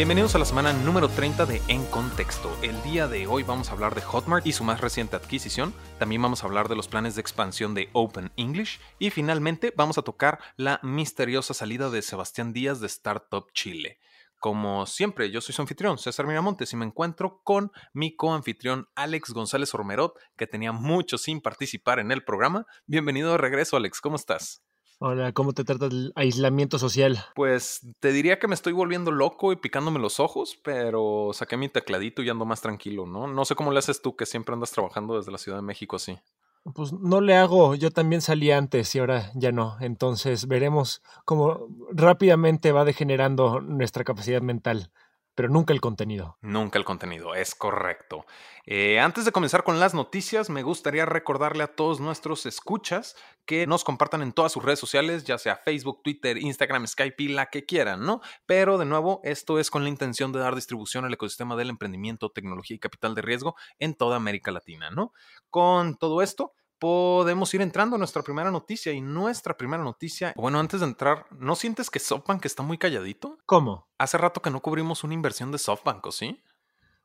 Bienvenidos a la semana número 30 de En Contexto. El día de hoy vamos a hablar de Hotmart y su más reciente adquisición. También vamos a hablar de los planes de expansión de Open English. Y finalmente vamos a tocar la misteriosa salida de Sebastián Díaz de Startup Chile. Como siempre, yo soy su anfitrión, César Miramontes, y me encuentro con mi coanfitrión Alex González Ormerot, que tenía mucho sin participar en el programa. Bienvenido de regreso, Alex, ¿cómo estás? Hola, ¿cómo te trata el aislamiento social? Pues te diría que me estoy volviendo loco y picándome los ojos, pero saqué mi tecladito y ando más tranquilo, ¿no? No sé cómo le haces tú que siempre andas trabajando desde la Ciudad de México así. Pues no le hago, yo también salí antes y ahora ya no. Entonces veremos cómo rápidamente va degenerando nuestra capacidad mental pero nunca el contenido. Nunca el contenido, es correcto. Eh, antes de comenzar con las noticias, me gustaría recordarle a todos nuestros escuchas que nos compartan en todas sus redes sociales, ya sea Facebook, Twitter, Instagram, Skype y la que quieran, ¿no? Pero de nuevo, esto es con la intención de dar distribución al ecosistema del emprendimiento, tecnología y capital de riesgo en toda América Latina, ¿no? Con todo esto, podemos ir entrando a nuestra primera noticia. Y nuestra primera noticia, bueno, antes de entrar, ¿no sientes que SoftBank está muy calladito? ¿Cómo? Hace rato que no cubrimos una inversión de SoftBank, ¿o sí?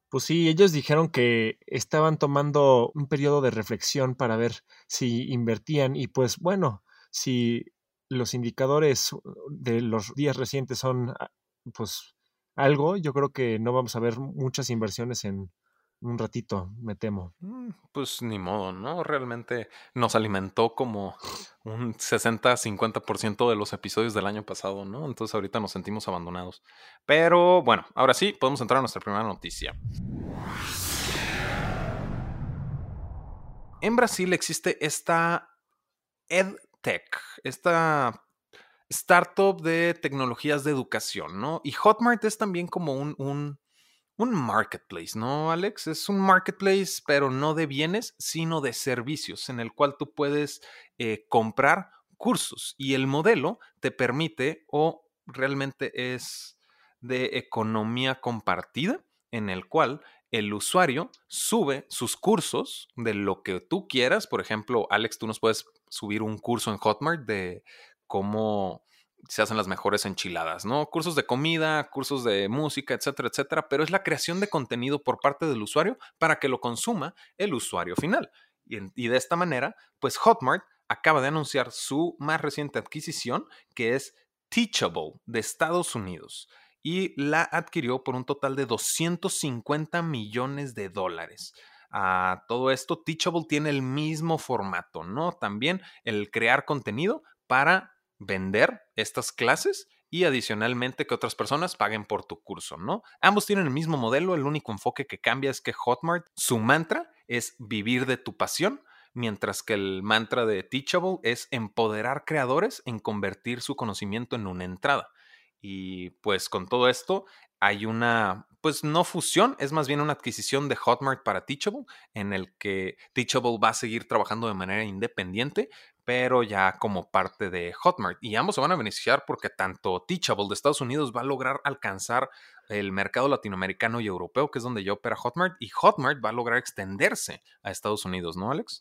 Pues sí, ellos dijeron que estaban tomando un periodo de reflexión para ver si invertían y pues bueno, si los indicadores de los días recientes son ah, pues algo, yo creo que no vamos a ver muchas inversiones en un ratito, me temo. Mm, pues ni modo, ¿no? Realmente nos alimentó como un 60-50% de los episodios del año pasado, ¿no? Entonces ahorita nos sentimos abandonados. Pero bueno, ahora sí, podemos entrar a nuestra primera noticia. En Brasil existe esta EdTech, esta startup de tecnologías de educación, ¿no? Y Hotmart es también como un, un un marketplace, ¿no, Alex? Es un marketplace, pero no de bienes, sino de servicios, en el cual tú puedes eh, comprar cursos y el modelo te permite o realmente es de economía compartida, en el cual el usuario sube sus cursos de lo que tú quieras. Por ejemplo, Alex, tú nos puedes subir un curso en Hotmart de cómo se hacen las mejores enchiladas, ¿no? Cursos de comida, cursos de música, etcétera, etcétera, pero es la creación de contenido por parte del usuario para que lo consuma el usuario final. Y, de esta manera, pues Hotmart acaba de anunciar su más reciente adquisición, que es Teachable de Estados Unidos, y la adquirió por un total de 250 millones de dólares. A todo esto, Teachable tiene el mismo formato, ¿no? También el crear contenido para vender estas clases y adicionalmente que otras personas paguen por tu curso, ¿no? Ambos tienen el mismo modelo, el único enfoque que cambia es que Hotmart, su mantra es vivir de tu pasión, mientras que el mantra de Teachable es empoderar creadores en convertir su conocimiento en una entrada. Y pues con todo esto hay una, pues no fusión, es más bien una adquisición de Hotmart para Teachable, en el que Teachable va a seguir trabajando de manera independiente, pero ya como parte de Hotmart. Y ambos se van a beneficiar porque tanto Teachable de Estados Unidos va a lograr alcanzar el mercado latinoamericano y europeo, que es donde ya opera Hotmart, y Hotmart va a lograr extenderse a Estados Unidos, ¿no, Alex?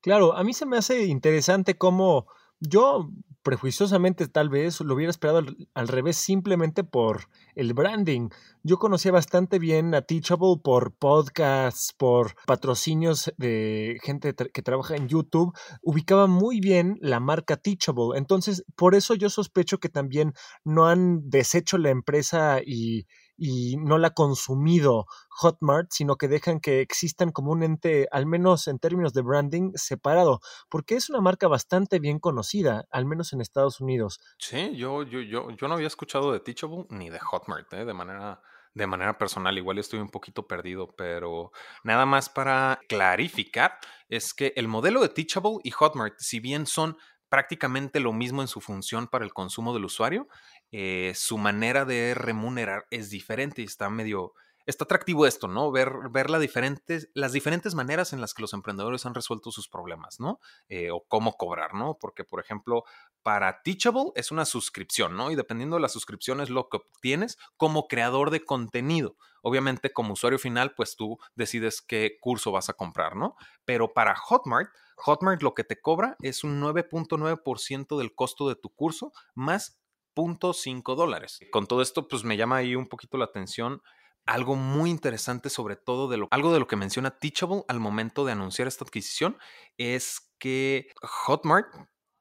Claro, a mí se me hace interesante cómo yo prejuiciosamente tal vez lo hubiera esperado al, revés simplemente por el branding. Yo conocía bastante bien a Teachable por podcasts, por patrocinios de gente que trabaja en YouTube. Ubicaba muy bien la marca Teachable. Entonces, por eso yo sospecho que también no han deshecho la empresa y, y no la ha consumido Hotmart, sino que dejan que existan como un ente, al menos en términos de branding, separado, porque es una marca bastante bien conocida, al menos en Estados Unidos. Sí, yo, yo, yo, yo no había escuchado de Teachable ni de Hotmart, ¿eh? de manera de manera personal, igual estoy un poquito perdido, pero nada más para clarificar, es que el modelo de Teachable y Hotmart, si bien son prácticamente lo mismo en su función para el consumo del usuario, eh, su manera de remunerar es diferente y está medio, está atractivo esto, ¿no? Ver, ver las diferentes maneras en las que los emprendedores han resuelto sus problemas, ¿no? Eh, o cómo cobrar, ¿no? Porque, por ejemplo, para Teachable es una suscripción, ¿no? Y dependiendo de la suscripción es lo que obtienes como creador de contenido. Obviamente, como usuario final, pues tú decides qué curso vas a comprar, ¿no? Pero para Hotmart, Hotmart lo que te cobra es un 9.9% del costo de tu curso más 0.5 dólares. Con todo esto, pues me llama ahí un poquito la atención algo muy interesante sobre todo de lo algo de lo que menciona Teachable al momento de anunciar esta adquisición es que Hotmart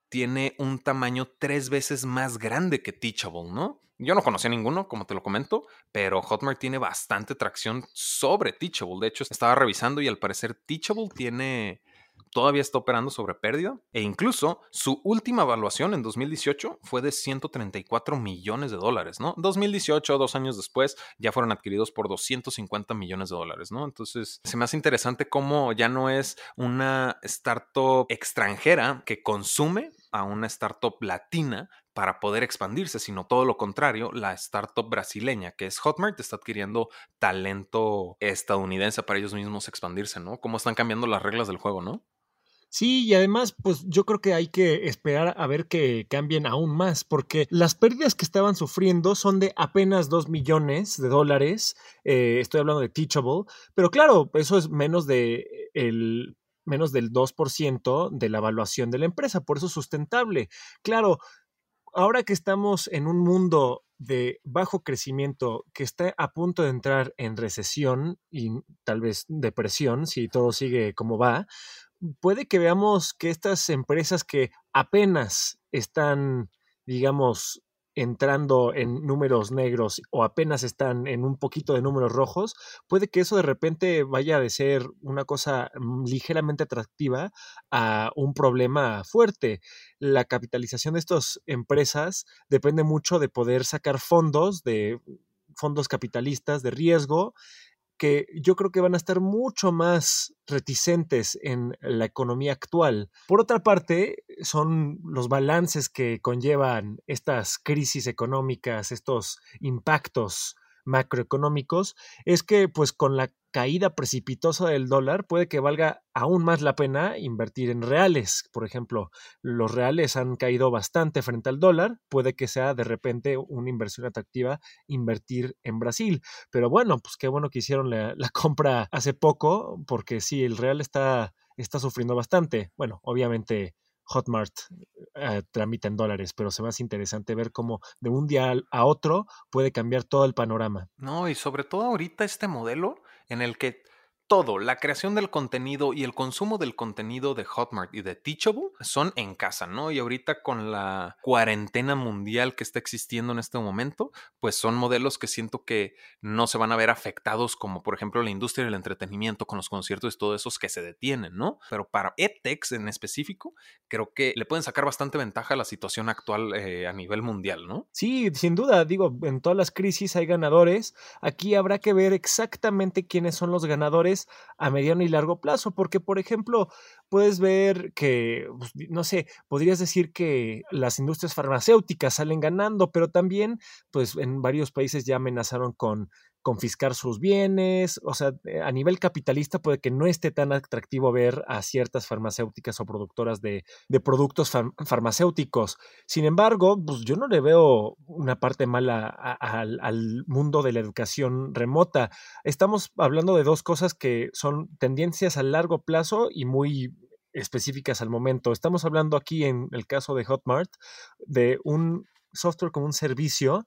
tiene un tamaño tres veces más grande que Teachable, ¿no? Yo no conocía ninguno, como te lo comento, pero Hotmart tiene bastante tracción sobre Teachable. De hecho, estaba revisando y al parecer Teachable tiene todavía está operando sobre pérdida e incluso su última evaluación en 2018 fue de 134 millones de dólares, ¿no? 2018, dos años después, ya fueron adquiridos por 250 millones de dólares, ¿no? Entonces, se me hace interesante cómo ya no es una startup extranjera que consume a una startup latina para poder expandirse, sino todo lo contrario, la startup brasileña que es Hotmart está adquiriendo talento estadounidense para ellos mismos expandirse, ¿no? Cómo están cambiando las reglas del juego, ¿no? Sí, y además, pues yo creo que hay que esperar a ver que cambien aún más, porque las pérdidas que estaban sufriendo son de apenas 2 millones de dólares. Eh, estoy hablando de Teachable, pero claro, eso es menos de el menos del 2% de la evaluación de la empresa, por eso es sustentable. Claro, ahora que estamos en un mundo de bajo crecimiento que está a punto de entrar en recesión y tal vez depresión si todo sigue como va, puede que veamos que estas empresas que apenas están, digamos, entrando en números negros o apenas están en un poquito de números rojos, puede que eso de repente vaya de ser una cosa mm, ligeramente atractiva a un problema fuerte. La capitalización de estas empresas depende mucho de poder sacar fondos de fondos capitalistas de riesgo que yo creo que van a estar mucho más reticentes en la economía actual. Por otra parte, son los balances que conllevan estas crisis económicas, estos impactos macroeconómicos, es que pues con la caída precipitosa del dólar, puede que valga aún más la pena invertir en reales. Por ejemplo, los reales han caído bastante frente al dólar, puede que sea de repente una inversión atractiva invertir en Brasil. Pero bueno, pues qué bueno que hicieron la, compra hace poco, porque sí, el real está, está sufriendo bastante. Bueno, obviamente Hotmart eh, tramita en dólares, pero se me hace interesante ver cómo de un día a otro puede cambiar todo el panorama. No, y sobre todo ahorita este modelo en el que todo, la creación del contenido y el consumo del contenido de Hotmart y de Teachable son en casa, ¿no? Y ahorita con la cuarentena mundial que está existiendo en este momento, pues son modelos que siento que no se van a ver afectados como por ejemplo la industria del entretenimiento con los conciertos y todo esos que se detienen, ¿no? Pero para EdTechs en específico, creo que le pueden sacar bastante ventaja a la situación actual eh, a nivel mundial, ¿no? Sí, sin duda, digo, en todas las crisis hay ganadores. Aquí habrá que ver exactamente quiénes son los ganadores a mediano y largo plazo, porque por ejemplo, puedes ver que, pues, no sé, podrías decir que las industrias farmacéuticas salen ganando, pero también, pues en varios países ya amenazaron con confiscar sus bienes, o sea, eh, a nivel capitalista puede que no esté tan atractivo ver a ciertas farmacéuticas o productoras de, productos farmacéuticos. Sin embargo, pues yo no le veo una parte mala al mundo de la educación remota. Estamos hablando de dos cosas que son tendencias a largo plazo y muy específicas al momento. Estamos hablando aquí en el caso de Hotmart de un software como un servicio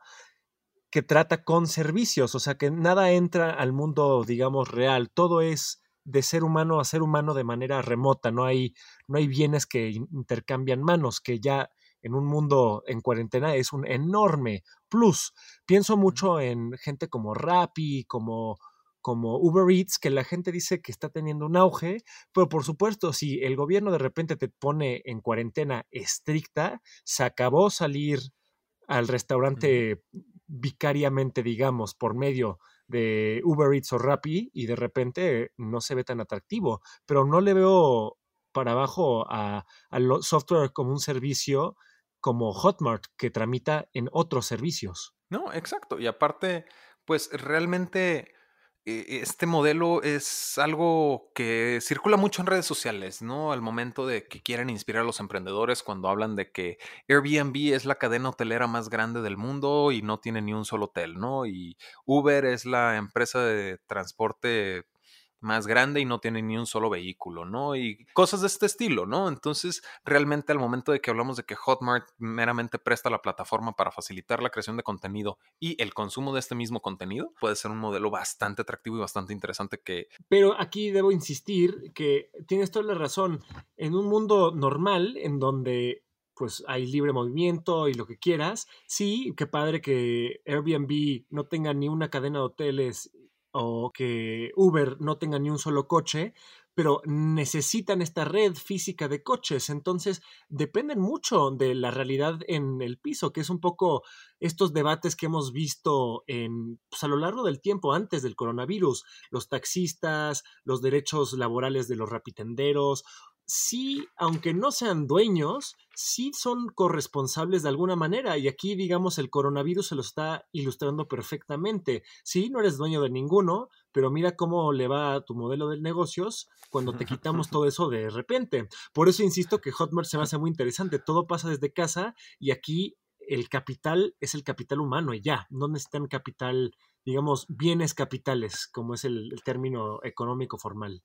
que trata con servicios, o sea que nada entra al mundo, digamos, real, todo es de ser humano a ser humano de manera remota, no hay, no hay bienes que intercambian manos, que ya en un mundo en cuarentena es un enorme plus. Pienso mucho en gente como Rappi, como como Uber Eats, que la gente dice que está teniendo un auge, pero por supuesto, si el gobierno de repente te pone en cuarentena estricta, se acabó salir al restaurante vicariamente, digamos, por medio de Uber Eats o Rappi y de repente no se ve tan atractivo, pero no le veo para abajo a, al software como un servicio como Hotmart que tramita en otros servicios. No, exacto. Y aparte, pues realmente este modelo es algo que circula mucho en redes sociales, ¿no? Al momento de que quieren inspirar a los emprendedores cuando hablan de que Airbnb es la cadena hotelera más grande del mundo y no tiene ni un solo hotel, ¿no? Y Uber es la empresa de transporte más grande y no tiene ni un solo vehículo, ¿no? Y cosas de este estilo, ¿no? Entonces, realmente al momento de que hablamos de que Hotmart meramente presta la plataforma para facilitar la creación de contenido y el consumo de este mismo contenido, puede ser un modelo bastante atractivo y bastante interesante que... Pero aquí debo insistir que tienes toda la razón. En un mundo normal, en donde pues hay libre movimiento y lo que quieras. Sí, qué padre que Airbnb no tenga ni una cadena de hoteles o que Uber no tenga ni un solo coche, pero necesitan esta red física de coches. Entonces, dependen mucho de la realidad en el piso, que es un poco estos debates que hemos visto en, pues, a lo largo del tiempo antes del coronavirus, los taxistas, los derechos laborales de los rapitenderos sí, aunque no sean dueños, sí son corresponsables de alguna manera. Y aquí, digamos, el coronavirus se lo está ilustrando perfectamente. Sí, no eres dueño de ninguno, pero mira cómo le va a tu modelo de negocios cuando te quitamos todo eso de repente. Por eso insisto que Hotmart se me hace muy interesante. Todo pasa desde casa y aquí el capital es el capital humano y ya, no necesitan capital, digamos, bienes capitales, como es el término económico formal.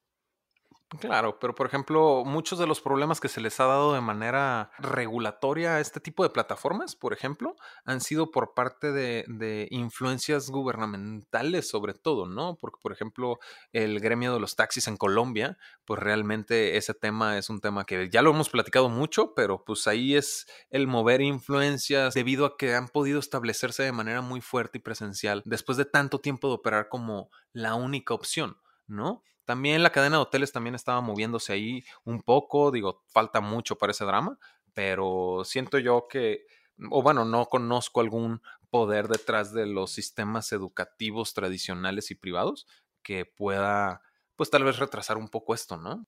Claro, pero por ejemplo, muchos de los problemas que se les ha dado de manera regulatoria a este tipo de plataformas, por ejemplo, han sido por parte de, influencias gubernamentales sobre todo, ¿no? Porque, por ejemplo, el gremio de los taxis en Colombia, pues realmente ese tema es un tema que ya lo hemos platicado mucho, pero pues ahí es el mover influencias debido a que han podido establecerse de manera muy fuerte y presencial después de tanto tiempo de operar como la única opción, ¿no? También la cadena de hoteles también estaba moviéndose ahí un poco, digo, falta mucho para ese drama, pero siento yo que, o bueno, no conozco algún poder detrás de los sistemas educativos tradicionales y privados que pueda, pues tal vez retrasar un poco esto, ¿no?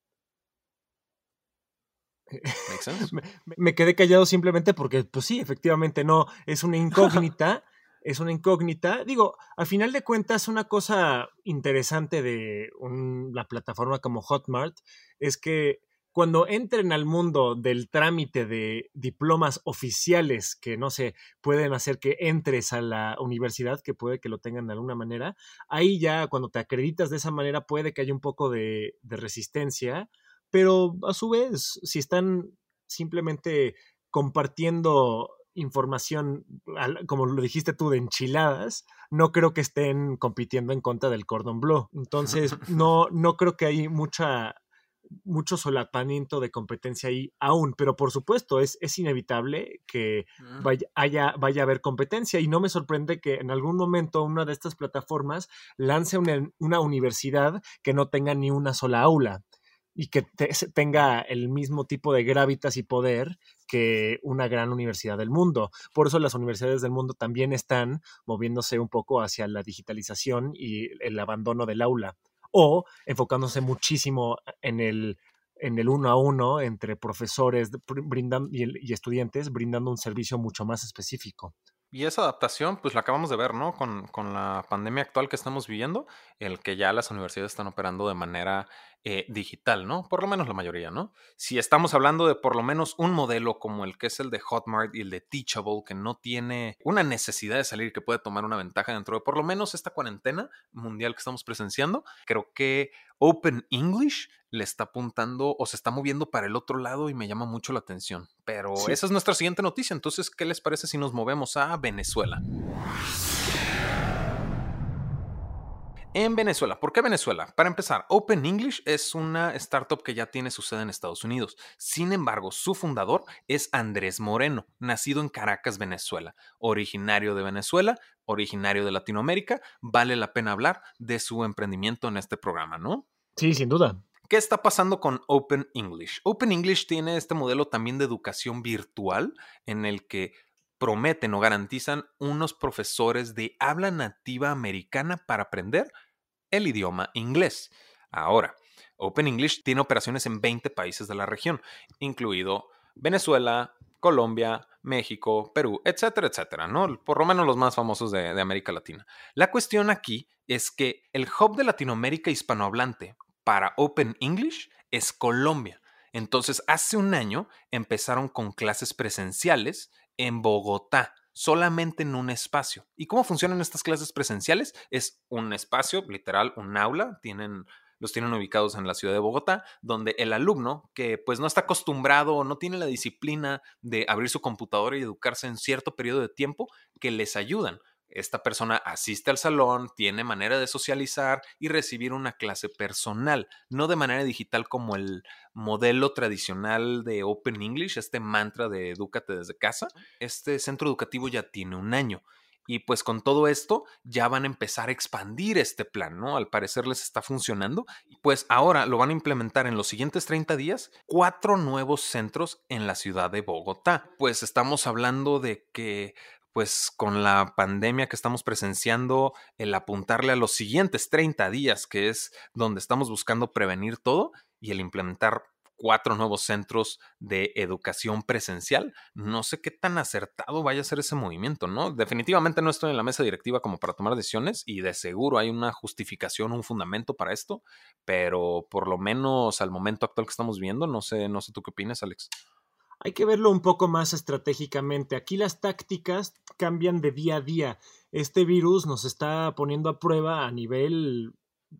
me, me, quedé callado simplemente porque, pues sí, efectivamente no, es una incógnita es una incógnita. Digo, al final de cuentas, una cosa interesante de una plataforma como Hotmart es que cuando entren al mundo del trámite de diplomas oficiales que no sé, pueden hacer que entres a la universidad, que puede que lo tengan de alguna manera, ahí ya cuando te acreditas de esa manera puede que haya un poco de resistencia, pero a su vez, si están simplemente compartiendo información, como lo dijiste tú, de enchiladas, no creo que estén compitiendo en contra del cordon bleu. Entonces, no, no creo que hay mucha mucho solapamiento de competencia ahí aún, pero por supuesto es, es inevitable que mm. vaya, haya, vaya a haber competencia y no me sorprende que en algún momento una de estas plataformas lance una, una universidad que no tenga ni una sola aula y que tenga el mismo tipo de gravitas y poder que una gran universidad del mundo. Por eso las universidades del mundo también están moviéndose un poco hacia la digitalización y el abandono del aula o enfocándose muchísimo en el en el uno a uno entre profesores y estudiantes, brindando un servicio mucho más específico. Y esa adaptación, pues la acabamos de ver, ¿no? Con, con, la pandemia actual que estamos viviendo, el que ya las universidades están operando de manera eh, digital, ¿no? Por lo menos la mayoría, ¿no? Si estamos hablando de por lo menos un modelo como el que es el de Hotmart y el de Teachable, que no tiene una necesidad de salir, que puede tomar una ventaja dentro de por lo menos esta cuarentena mundial que estamos presenciando, creo que Open English le está apuntando o se está moviendo para el otro lado y me llama mucho la atención. Pero esa es nuestra siguiente noticia. Entonces, ¿qué les parece si nos movemos a Venezuela? En Venezuela. ¿Por qué Venezuela? Para empezar, Open English es una startup que ya tiene su sede en Estados Unidos. Sin embargo, su fundador es Andrés Moreno, nacido en Caracas, Venezuela. Originario de Venezuela, originario de Latinoamérica, vale la pena hablar de su emprendimiento en este programa, ¿no? Sí, sin duda. ¿Qué está pasando con Open English? Open English tiene este modelo también de educación virtual en el que prometen o garantizan unos profesores de habla nativa americana para aprender el idioma inglés. Ahora, Open English tiene operaciones en 20 países de la región, incluido Venezuela, Colombia, México, Perú, etcétera, etcétera, ¿no? Por lo menos los más famosos de, de América Latina. La cuestión aquí es que el hub de Latinoamérica hispanohablante para Open English es Colombia. Entonces, hace un año empezaron con clases presenciales en Bogotá, solamente en un espacio. ¿Y cómo funcionan estas clases presenciales? Es un espacio, literal, un aula, tienen los tienen ubicados en la ciudad de Bogotá, donde el alumno que pues no está acostumbrado o no tiene la disciplina de abrir su computadora y educarse en cierto periodo de tiempo, que les ayudan esta persona asiste al salón, tiene manera de socializar y recibir una clase personal, no de manera digital como el modelo tradicional de Open English, este mantra de edúcate desde casa. Este centro educativo ya tiene un año. Y pues con todo esto ya van a empezar a expandir este plan, ¿no? Al parecer les está funcionando. Y pues ahora lo van a implementar en los siguientes 30 días, cuatro nuevos centros en la ciudad de Bogotá. Pues estamos hablando de que pues con la pandemia que estamos presenciando, el apuntarle a los siguientes 30 días, que es donde estamos buscando prevenir todo, y el implementar cuatro nuevos centros de educación presencial. No sé qué tan acertado vaya a ser ese movimiento, ¿no? Definitivamente no estoy en la mesa directiva como para tomar decisiones y de seguro hay una justificación, un fundamento para esto, pero por lo menos al momento actual que estamos viendo, no sé, no sé tú qué opinas, Alex hay que verlo un poco más estratégicamente. Aquí las tácticas cambian de día a día. Este virus nos está poniendo a prueba a nivel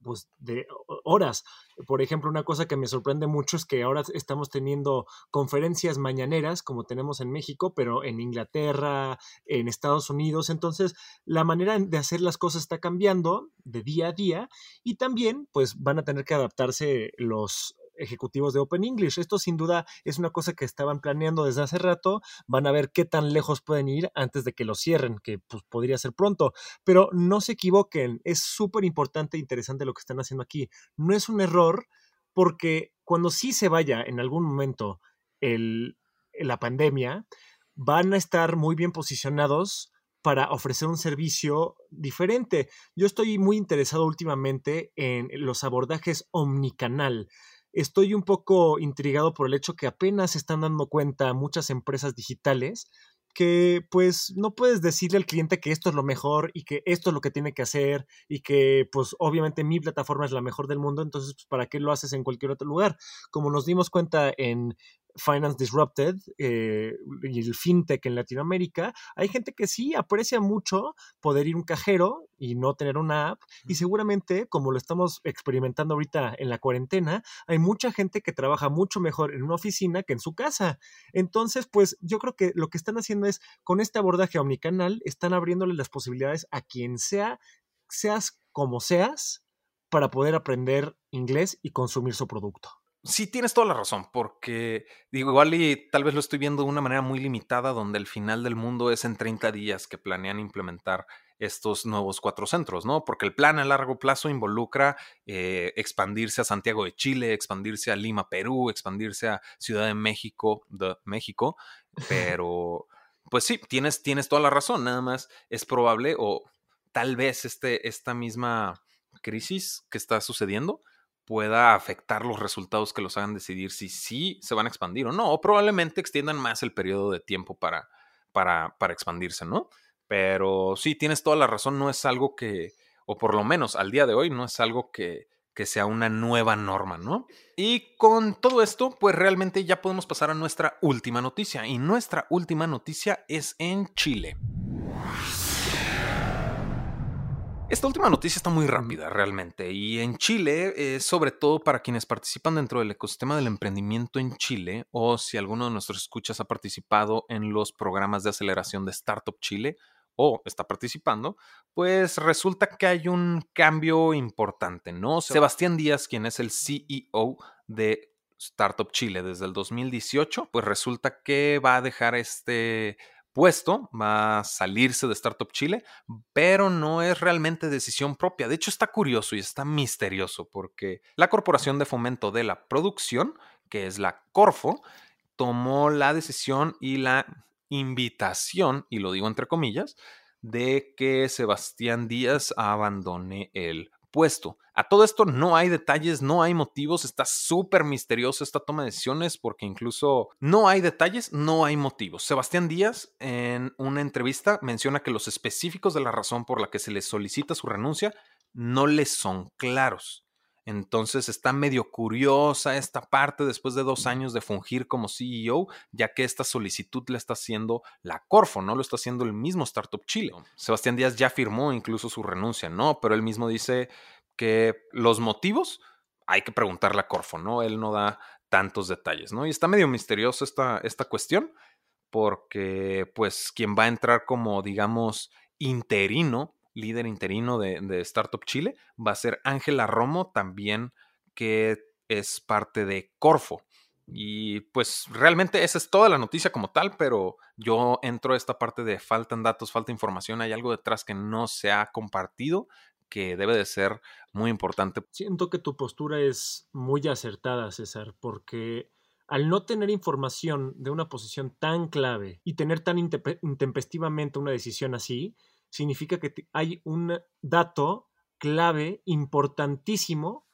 pues, de horas. Por ejemplo, una cosa que me sorprende mucho es que ahora estamos teniendo conferencias mañaneras, como tenemos en México, pero en Inglaterra, en Estados Unidos. Entonces, la manera de hacer las cosas está cambiando de día a día y también, pues, van a tener que adaptarse los ejecutivos de Open English. Esto sin duda es una cosa que estaban planeando desde hace rato. Van a ver qué tan lejos pueden ir antes de que lo cierren, que pues, podría ser pronto. Pero no se equivoquen, es súper importante e interesante lo que están haciendo aquí. No es un error porque cuando sí se vaya en algún momento la pandemia, van a estar muy bien posicionados para ofrecer un servicio diferente. Yo estoy muy interesado últimamente en los abordajes omnicanal estoy un poco intrigado por el hecho que apenas están dando cuenta muchas empresas digitales que pues no puedes decirle al cliente que esto es lo mejor y que esto es lo que tiene que hacer y que pues obviamente mi plataforma es la mejor del mundo, entonces pues, para qué lo haces en cualquier otro lugar. Como nos dimos cuenta en Finance Disrupted eh, y el fintech en Latinoamérica, hay gente que sí aprecia mucho poder ir a un cajero y no tener una app. Y seguramente, como lo estamos experimentando ahorita en la cuarentena, hay mucha gente que trabaja mucho mejor en una oficina que en su casa. Entonces, pues yo creo que lo que están haciendo es, con este abordaje omnicanal, están abriéndole las posibilidades a quien sea, seas como seas, para poder aprender inglés y consumir su producto. Sí, tienes toda la razón, porque digo, igual y tal vez lo estoy viendo de una manera muy limitada, donde el final del mundo es en 30 días que planean implementar estos nuevos cuatro centros, ¿no? Porque el plan a largo plazo involucra eh, expandirse a Santiago de Chile, expandirse a Lima, Perú, expandirse a Ciudad de México, de México, pero pues sí, tienes, tienes toda la razón, nada más es probable o tal vez este, esta misma crisis que está sucediendo pueda afectar los resultados que los hagan decidir si sí se van a expandir o no, o probablemente extiendan más el periodo de tiempo para, para, para expandirse, ¿no? Pero sí, tienes toda la razón, no es algo que, o por lo menos al día de hoy, no es algo que, que sea una nueva norma, ¿no? Y con todo esto, pues realmente ya podemos pasar a nuestra última noticia. Y nuestra última noticia es en Chile. Esta última noticia está muy rápida realmente y en Chile, sobre todo para quienes participan dentro del ecosistema del emprendimiento en Chile o si alguno de nuestros escuchas ha participado en los programas de aceleración de Startup Chile o está participando, pues resulta que hay un cambio importante, ¿no? Sebastián Díaz, quien es el CEO de Startup Chile desde el 2018, pues resulta que va a dejar este puesto, va a salirse de Startup Chile, pero no es realmente decisión propia. De hecho, está curioso y está misterioso porque la Corporación de Fomento de la Producción, que es la Corfo, tomó la decisión y la invitación, y lo digo entre comillas, de que Sebastián Díaz abandone el puesto. A todo esto no hay detalles, no hay motivos, está súper misteriosa esta toma de decisiones porque incluso no hay detalles, no hay motivos. Sebastián Díaz en una entrevista menciona que los específicos de la razón por la que se le solicita su renuncia no le son claros. Entonces está medio curiosa esta parte después de dos años de fungir como CEO, ya que esta solicitud la está haciendo la Corfo, no lo está haciendo el mismo Startup Chile. Sebastián Díaz ya firmó incluso su renuncia, ¿no? Pero él mismo dice que los motivos hay que preguntarle a Corfo, ¿no? Él no da tantos detalles, ¿no? Y está medio misterioso esta, esta cuestión, porque pues quien va a entrar como, digamos, interino, líder interino de, de Startup Chile, va a ser Ángela Romo, también que es parte de Corfo. Y pues realmente esa es toda la noticia como tal, pero yo entro a esta parte de faltan datos, falta información, hay algo detrás que no se ha compartido que debe de ser muy importante. Siento que tu postura es muy acertada, César, porque al no tener información de una posición tan clave y tener tan intempestivamente una decisión así, significa que hay un dato clave importantísimo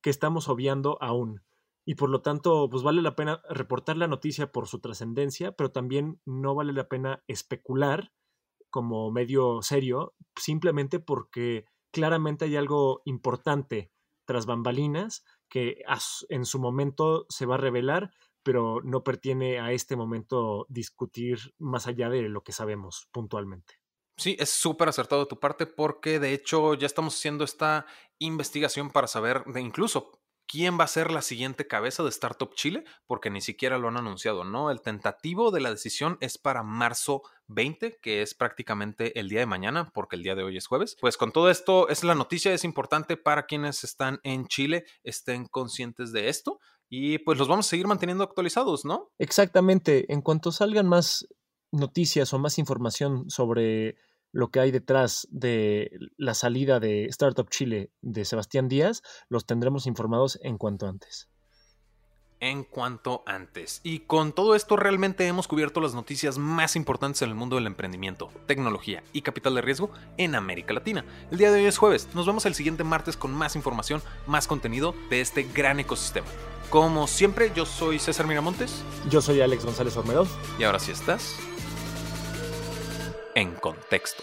que estamos obviando aún y por lo tanto, pues vale la pena reportar la noticia por su trascendencia, pero también no vale la pena especular como medio serio, simplemente porque claramente hay algo importante tras bambalinas que en su momento se va a revelar, pero no pertiene a este momento discutir más allá de lo que sabemos puntualmente. Sí, es súper acertado de tu parte porque de hecho ya estamos haciendo esta investigación para saber de incluso quién va a ser la siguiente cabeza de Startup Chile, porque ni siquiera lo han anunciado, ¿no? El tentativo de la decisión es para marzo 20, que es prácticamente el día de mañana, porque el día de hoy es jueves. Pues con todo esto, es la noticia, es importante para quienes están en Chile, estén conscientes de esto y pues los vamos a seguir manteniendo actualizados, ¿no? Exactamente, en cuanto salgan más noticias o más información sobre lo que hay detrás de la salida de Startup Chile de Sebastián Díaz, los tendremos informados en cuanto antes. En cuanto antes. Y con todo esto realmente hemos cubierto las noticias más importantes en el mundo del emprendimiento, tecnología y capital de riesgo en América Latina. El día de hoy es jueves. Nos vemos el siguiente martes con más información, más contenido de este gran ecosistema. Como siempre, yo soy César Miramontes. Yo soy Alex González Ormedo. Y ahora sí estás en contexto.